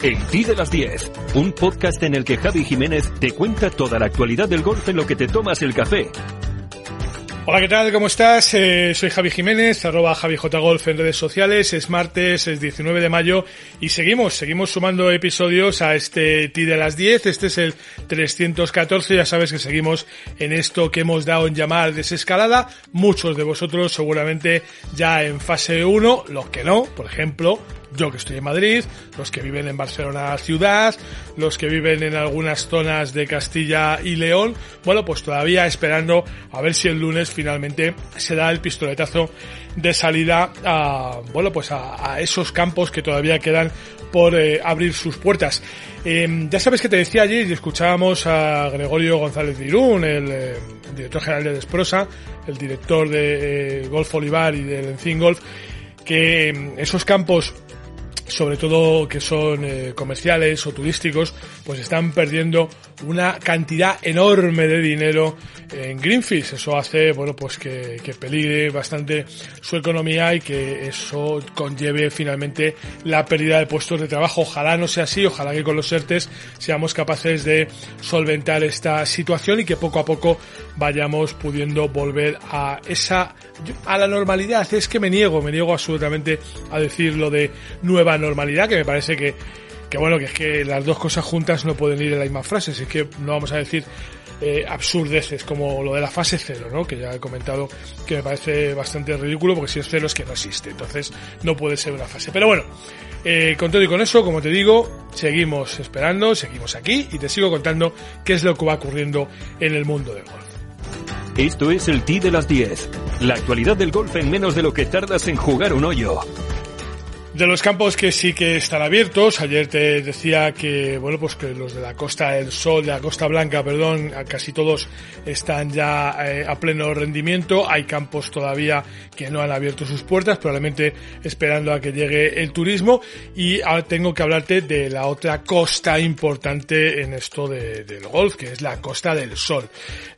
El Ti de las 10, un podcast en el que Javi Jiménez te cuenta toda la actualidad del golf en lo que te tomas el café. Hola, ¿qué tal? ¿Cómo estás? Eh, soy Javi Jiménez, arroba JaviJGolf en redes sociales. Es martes, es 19 de mayo y seguimos, seguimos sumando episodios a este Ti de las 10. Este es el 314. Ya sabes que seguimos en esto que hemos dado en llamar desescalada. Muchos de vosotros seguramente ya en fase 1, los que no, por ejemplo, yo que estoy en Madrid, los que viven en Barcelona ciudad, los que viven en algunas zonas de Castilla y León, bueno, pues todavía esperando a ver si el lunes finalmente se da el pistoletazo de salida a, bueno, pues a, esos campos que todavía quedan por eh, abrir sus puertas. Em, ya sabes que te decía ayer y escuchábamos a Gregorio González Dirún, el, eh, director general de Desprosa, el director de eh, Golf Olivar y del Encin Golf, que em, esos campos sobre todo que son eh, comerciales o turísticos, pues están perdiendo una cantidad enorme de dinero en Greenfish. Eso hace, bueno, pues que, que peligre bastante su economía y que eso conlleve finalmente la pérdida de puestos de trabajo. Ojalá no sea así, ojalá que con los ERTES seamos capaces de solventar esta situación y que poco a poco vayamos pudiendo volver a esa, a la normalidad. Es que me niego, me niego absolutamente a decir lo de nueva normalidad, que me parece que que bueno, que es que las dos cosas juntas no pueden ir en la misma frase, es que no vamos a decir eh, absurdeces como lo de la fase cero, ¿no? Que ya he comentado que me parece bastante ridículo porque si es cero es que no existe, entonces no puede ser una fase. Pero bueno, eh, con todo y con eso, como te digo, seguimos esperando, seguimos aquí y te sigo contando qué es lo que va ocurriendo en el mundo del golf. Esto es el T de las 10, la actualidad del golf en menos de lo que tardas en jugar un hoyo. De los campos que sí que están abiertos, ayer te decía que, bueno, pues que los de la Costa del Sol, de la Costa Blanca, perdón, casi todos están ya eh, a pleno rendimiento. Hay campos todavía que no han abierto sus puertas, probablemente esperando a que llegue el turismo. Y ahora tengo que hablarte de la otra costa importante en esto de, del golf, que es la Costa del Sol.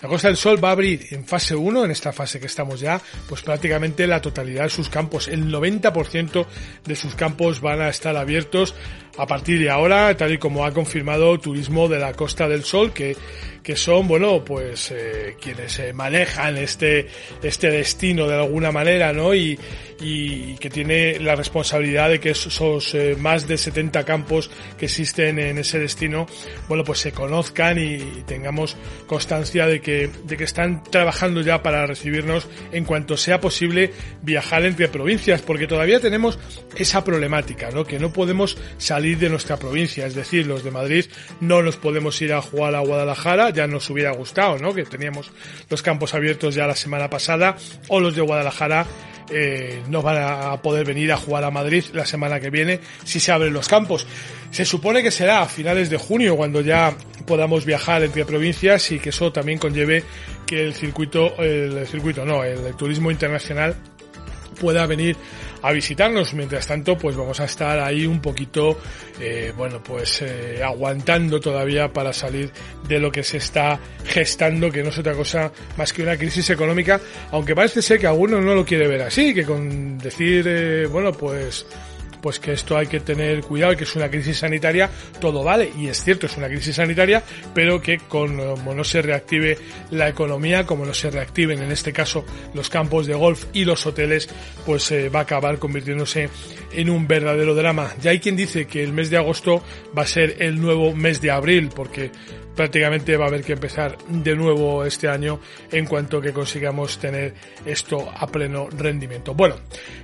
La Costa del Sol va a abrir en fase 1, en esta fase que estamos ya, pues prácticamente la totalidad de sus campos, el 90% de sus campos van a estar abiertos a partir de ahora, tal y como ha confirmado Turismo de la Costa del Sol, que, que son, bueno, pues eh, quienes eh, manejan este, este destino de alguna manera, ¿no? Y, y que tiene la responsabilidad de que esos eh, más de 70 campos que existen en ese destino, bueno, pues se conozcan y, tengamos constancia de que, de que están trabajando ya para recibirnos en cuanto sea posible viajar entre provincias, porque todavía tenemos esa problemática, ¿no? Que no podemos salir de nuestra provincia, es decir, los de Madrid no nos podemos ir a jugar a Guadalajara, ya nos hubiera gustado, ¿no? Que teníamos los campos abiertos ya la semana pasada, o los de Guadalajara eh, no van a poder venir a jugar a Madrid la semana que viene si se abren los campos. Se supone que será a finales de junio cuando ya podamos viajar entre provincias y que eso también conlleve que el circuito, el circuito no, el turismo internacional pueda venir a visitarnos. Mientras tanto, pues vamos a estar ahí un poquito, eh, bueno, pues eh, aguantando todavía para salir de lo que se está gestando, que no es otra cosa más que una crisis económica, aunque parece ser que alguno no lo quiere ver así, que con decir, eh, bueno, pues pues que esto hay que tener cuidado, que es una crisis sanitaria, todo vale, y es cierto, es una crisis sanitaria, pero que como no se reactive la economía, como no se reactiven en este caso los campos de golf y los hoteles, pues eh, va a acabar convirtiéndose en un verdadero drama. Ya hay quien dice que el mes de agosto va a ser el nuevo mes de abril, porque prácticamente va a haber que empezar de nuevo este año en cuanto que consigamos tener esto a pleno rendimiento. Bueno,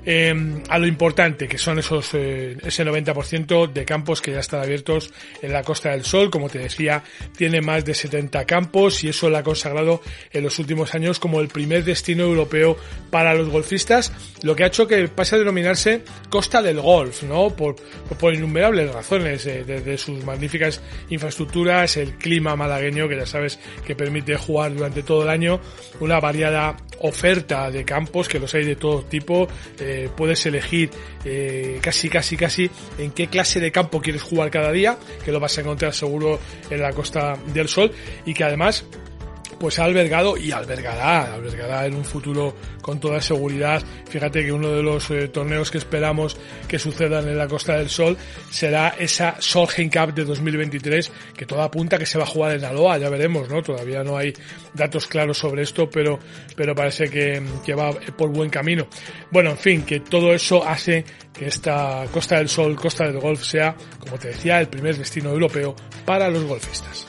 em, a lo importante que son esos eh, ese 90% de campos que ya están abiertos en la Costa del Sol, como te decía, tiene más de 70 campos y eso lo ha consagrado en los últimos años como el primer destino europeo para los golfistas, lo que ha hecho que pase a denominarse Costa del Golf, ¿no? Por, por innumerables razones, eh, desde sus magníficas infraestructuras, el clima malagueño, que ya sabes que permite jugar durante todo el año, una variada oferta de campos, que los hay de todo tipo, eh, puedes elegir eh, casi, casi, casi en qué clase de campo quieres jugar cada día, que lo vas a encontrar seguro en la Costa del Sol, y que además pues ha albergado y albergará, albergará en un futuro con toda seguridad. Fíjate que uno de los eh, torneos que esperamos que sucedan en la Costa del Sol será esa Solheim Cup de 2023, que toda apunta que se va a jugar en Aloha, ya veremos, ¿no? Todavía no hay datos claros sobre esto, pero, pero parece que, que va por buen camino. Bueno, en fin, que todo eso hace que esta Costa del Sol, Costa del Golf sea, como te decía, el primer destino europeo para los golfistas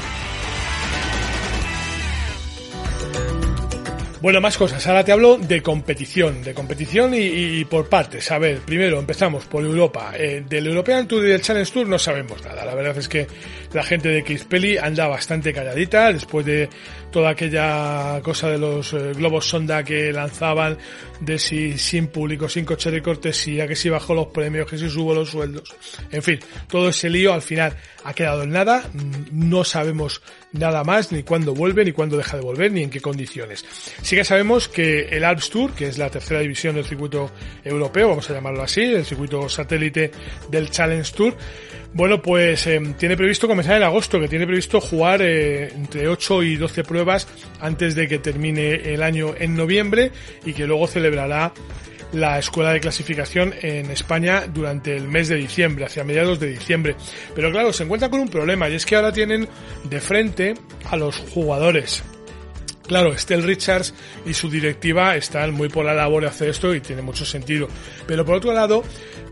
Bueno, más cosas. Ahora te hablo de competición, de competición y, por partes. A ver, primero empezamos por Europa. Eh, del European Tour y del Challenge Tour no sabemos nada. La verdad es que la gente de Kispeli anda bastante calladita después de toda aquella cosa de los eh, globos sonda que lanzaban de si sin público, sin coche de cortesía, que si bajo los premios, que si subo los sueldos. En fin, todo ese lío al final ha quedado en nada. No sabemos nada más, ni cuándo vuelve, ni cuándo deja de volver, ni en qué condiciones. Sí que sabemos que el Alps Tour, que es la tercera división del circuito europeo, vamos a llamarlo así, el circuito satélite del Challenge Tour, bueno, pues em, tiene previsto comenzar en agosto, que tiene previsto jugar eh, entre 8 y 12 pruebas antes de que termine el año en noviembre y que luego celebrará la escuela de clasificación en España durante el mes de diciembre, hacia mediados de diciembre. Pero claro, se encuentra con un problema y es que ahora tienen de frente a los jugadores. Claro, Estelle Richards y su directiva están muy por la labor de hacer esto y tiene mucho sentido. Pero por otro lado,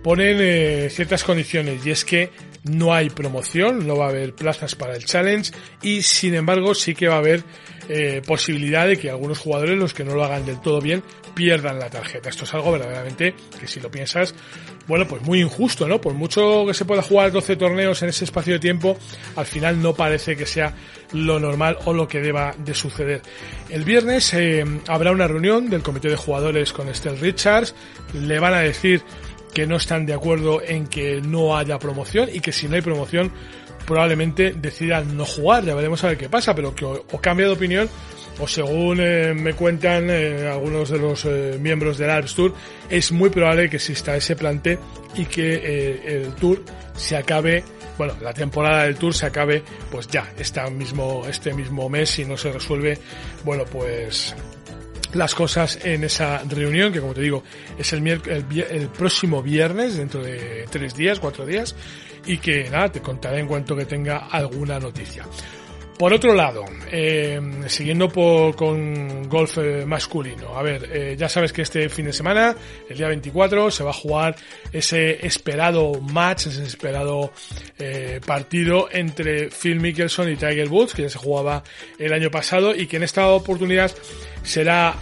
ponen eh, ciertas condiciones y es que no hay promoción, no va a haber plazas para el challenge y sin embargo sí que va a haber eh, posibilidad de que algunos jugadores, los que no lo hagan del todo bien, pierdan la tarjeta. Esto es algo verdaderamente que si lo piensas, bueno, pues muy injusto, ¿no? Por mucho que se pueda jugar 12 torneos en ese espacio de tiempo, al final no parece que sea lo normal o lo que deba de suceder. El viernes eh, habrá una reunión del comité de jugadores con Estelle Richards, le van a decir que no están de acuerdo en que no haya promoción y que si no hay promoción probablemente decidan no jugar, ya veremos a ver qué pasa, pero que o, cambia de opinión o según eh, me cuentan eh, algunos de los eh, miembros del Alps Tour, es muy probable que exista ese plante y que el Tour se acabe, bueno, la temporada del Tour se acabe pues ya, este mismo, este mismo mes si no se resuelve, bueno, pues las cosas en esa reunión, que como te digo, es el, el, próximo viernes, dentro de tres días, cuatro días, y que nada, te contaré en cuanto que tenga alguna noticia. Por otro lado, eh, siguiendo con golf eh, masculino, a ver, eh, ya sabes que este fin de semana, el día 24, se va a jugar ese esperado match, ese esperado partido entre Phil Mickelson y Tiger Woods, que ya se jugaba el año pasado y que en esta oportunidad será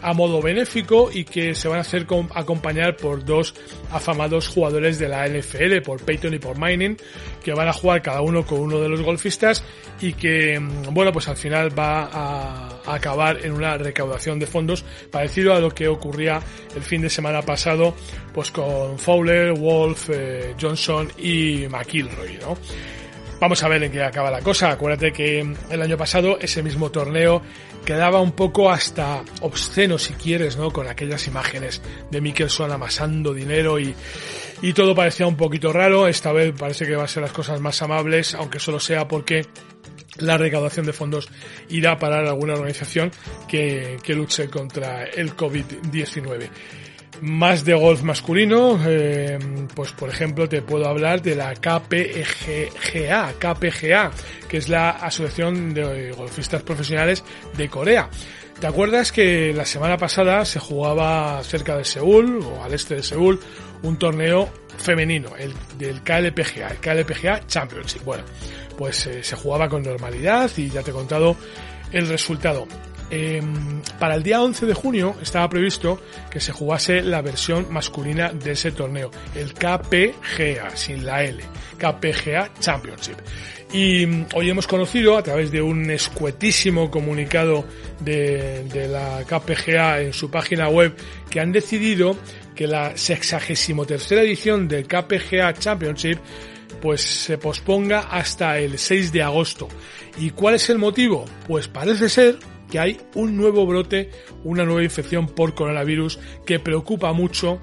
a modo benéfico y que se van a hacer acompañar por dos afamados jugadores de la NFL, por Peyton y por Mining, que van a jugar cada uno con uno de los golfistas y que, mm, bueno, pues al final va a, acabar en una recaudación de fondos parecido a lo que ocurría el fin de semana pasado, pues con Fowler, Wolf, eh, Johnson y McIlroy, ¿no? Vamos a ver en qué acaba la cosa. Acuérdate que el año pasado ese mismo torneo quedaba un poco hasta obsceno si quieres, ¿no? Con aquellas imágenes de Mickelson amasando dinero y, todo parecía un poquito raro. Esta vez parece que va a ser las cosas más amables, aunque solo sea porque la recaudación de fondos irá para alguna organización que, que luche contra el COVID-19 más de golf masculino, eh, pues por ejemplo te puedo hablar de la KPGA, KPGA, que es la Asociación de Golfistas Profesionales de Corea. ¿Te acuerdas que la semana pasada se jugaba cerca de Seúl o al este de Seúl un torneo femenino, el del KLPGA, el KLPGA Championship? Bueno, pues eh, se jugaba con normalidad y ya te he contado el resultado. Em, para el día 11 de junio estaba previsto que se jugase la versión masculina de ese torneo, el KPGA, sin la L, KPGA Championship. Y mm, hoy hemos conocido a través de un escuetísimo comunicado de, de la KPGA en su página web que han decidido que la 63 edición del KPGA Championship pues se posponga hasta el 6 de agosto. ¿Y cuál es el motivo? Pues parece ser que hay un nuevo brote, una nueva infección por coronavirus que preocupa mucho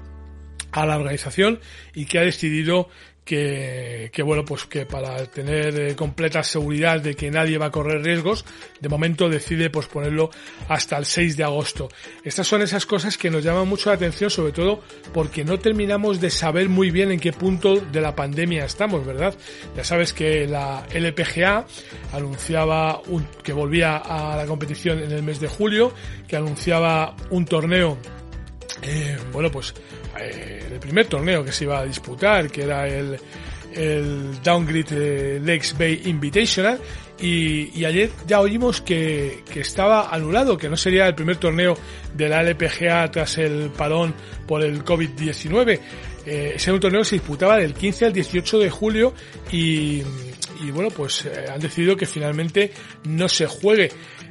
a la organización y que ha decidido que, que, bueno, pues que para tener eh, completa seguridad de que nadie va a correr riesgos, de momento decide posponerlo hasta el 6 de agosto. Estas son esas cosas que nos llaman mucho la atención, sobre todo porque no terminamos de saber muy bien en qué punto de la pandemia estamos, ¿verdad? Ya sabes que la LPGA anunciaba un, que volvía a la competición en el mes de julio, que anunciaba un torneo eh, bueno, pues eh, el primer torneo que se iba a disputar, que era el, el Downgrid eh, Lakes Bay Invitational, y, ayer ya oímos que, que estaba anulado, que no sería el primer torneo de la LPGA tras el parón por el COVID-19. Eh, ese torneo se disputaba del 15 al 18 de julio y, y bueno, pues eh, han decidido que finalmente no se juegue.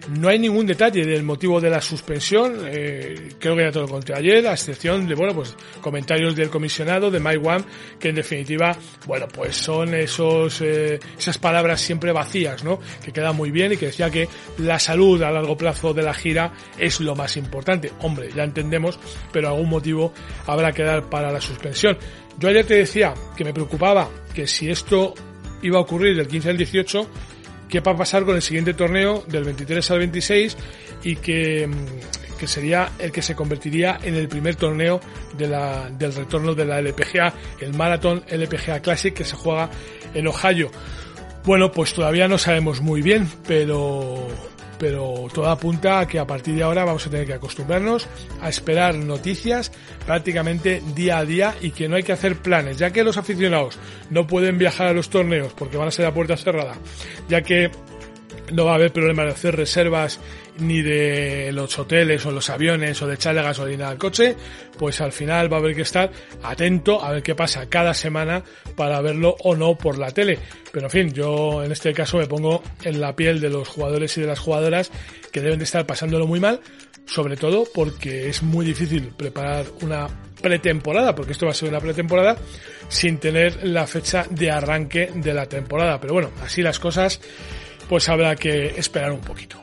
No hay ningún detalle del motivo de la suspensión, eh, creo que ya te lo conté ayer, a excepción de, bueno, pues comentarios del comisionado, de Mike One, que en definitiva, bueno, pues son esos, eh, esas palabras siempre vacías, ¿no? Que quedan muy bien y que decía que la salud a largo plazo de la gira es lo más importante. Hombre, ya entendemos, pero algún motivo habrá que dar para la suspensión. Yo ayer te decía que me preocupaba que si esto iba a ocurrir del 15 al 18, qué va a pasar con el siguiente torneo del 23 al 26 y que, mm, que sería el que se convertiría en el primer torneo de la, del retorno de la LPGA, el Marathon LPGA Classic que se juega en Ohio. Bueno, pues todavía no sabemos muy bien, pero pero todo apunta a que a partir de ahora vamos a tener que acostumbrarnos a esperar noticias prácticamente día a día y que no hay que hacer planes, ya que los aficionados no pueden viajar a los torneos porque van a ser a puerta cerrada, ya que no va a haber problema de hacer reservas ni de los hoteles o los aviones o de echarle gasolina al coche, pues al final va a haber que estar atento a ver qué pasa cada semana para verlo o no por la tele. Pero en fin, yo en este caso me pongo en la piel de los jugadores y de las jugadoras que deben de estar pasándolo muy mal, sobre todo porque es muy difícil preparar una pretemporada, porque esto va a ser una pretemporada, sin tener la fecha de arranque de la temporada. Pero bueno, así las cosas, pues habrá que esperar un poquito.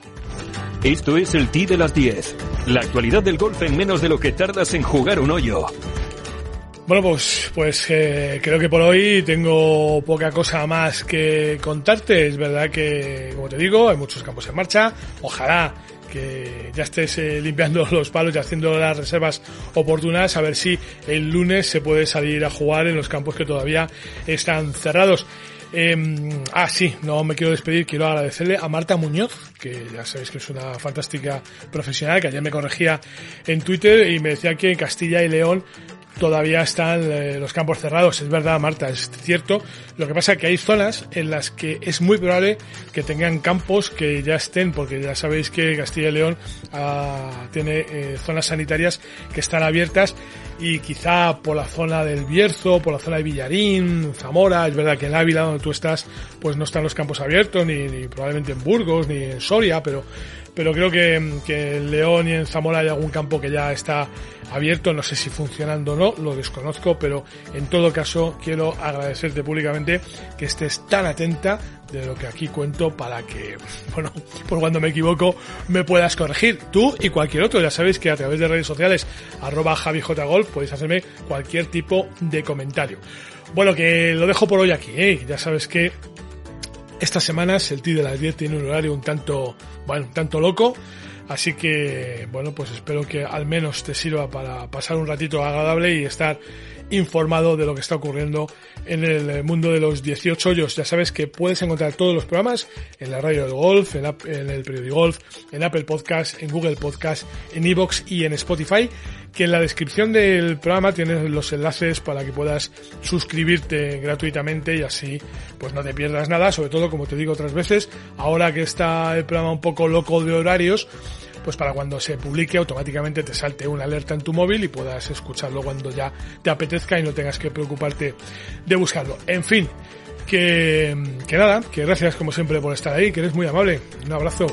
Esto es el T de las 10. La actualidad del golf en menos de lo que tardas en jugar un hoyo. Bueno, pues, pues eh, creo que por hoy tengo poca cosa más que contarte. Es verdad que, como te digo, hay muchos campos en marcha. Ojalá que ya estés eh, limpiando los palos y haciendo las reservas oportunas, a ver si el lunes se puede salir a jugar en los campos que todavía están cerrados. Eh, ah, sí, no me quiero despedir, quiero agradecerle a Marta Muñoz, que ya sabéis que es una fantástica profesional, que ayer me corregía en Twitter y me decía que en Castilla y León todavía están eh, los campos cerrados. Es verdad, Marta, es cierto. Lo que pasa es que hay zonas en las que es muy probable que tengan campos que ya estén, porque ya sabéis que Castilla y León ah, tiene eh, zonas sanitarias que están abiertas y quizá por la zona del Bierzo, por la zona de Villarín, Zamora, es verdad que en Ávila donde tú estás, pues no están los campos abiertos, ni, probablemente en Burgos, ni en Soria, pero pero creo que, que, en León y en Zamora hay algún campo que ya está abierto, no sé si funcionando o no, lo desconozco, pero en todo caso quiero agradecerte públicamente que estés tan atenta de lo que aquí cuento para que, bueno, por cuando me equivoco me puedas corregir. Tú y cualquier otro, ya sabéis que a través de redes sociales, arroba javijgolf, podéis hacerme cualquier tipo de comentario. Bueno, que lo dejo por hoy aquí, ¿eh? ya sabes que estas semanas el TI de las 10 tiene un horario un tanto, bueno, un tanto loco. Así que, bueno, pues espero que al menos te sirva para pasar un ratito agradable y estar informado de lo que está ocurriendo en el mundo de los 18 hoyos. Ya sabes que puedes encontrar todos los programas en la radio del golf, en, el periódico golf, en Apple Podcast, en Google Podcast, en Evox y en Spotify. Que en la descripción del programa tienes los enlaces para que puedas suscribirte gratuitamente y así pues no te pierdas nada. Sobre todo, como te digo otras veces, ahora que está el programa un poco loco de horarios, pues para cuando se publique automáticamente te salte una alerta en tu móvil y puedas escucharlo cuando ya te apetezca y no tengas que preocuparte de buscarlo. En fin, que, que nada, que gracias como siempre por estar ahí, que eres muy amable. Un abrazo.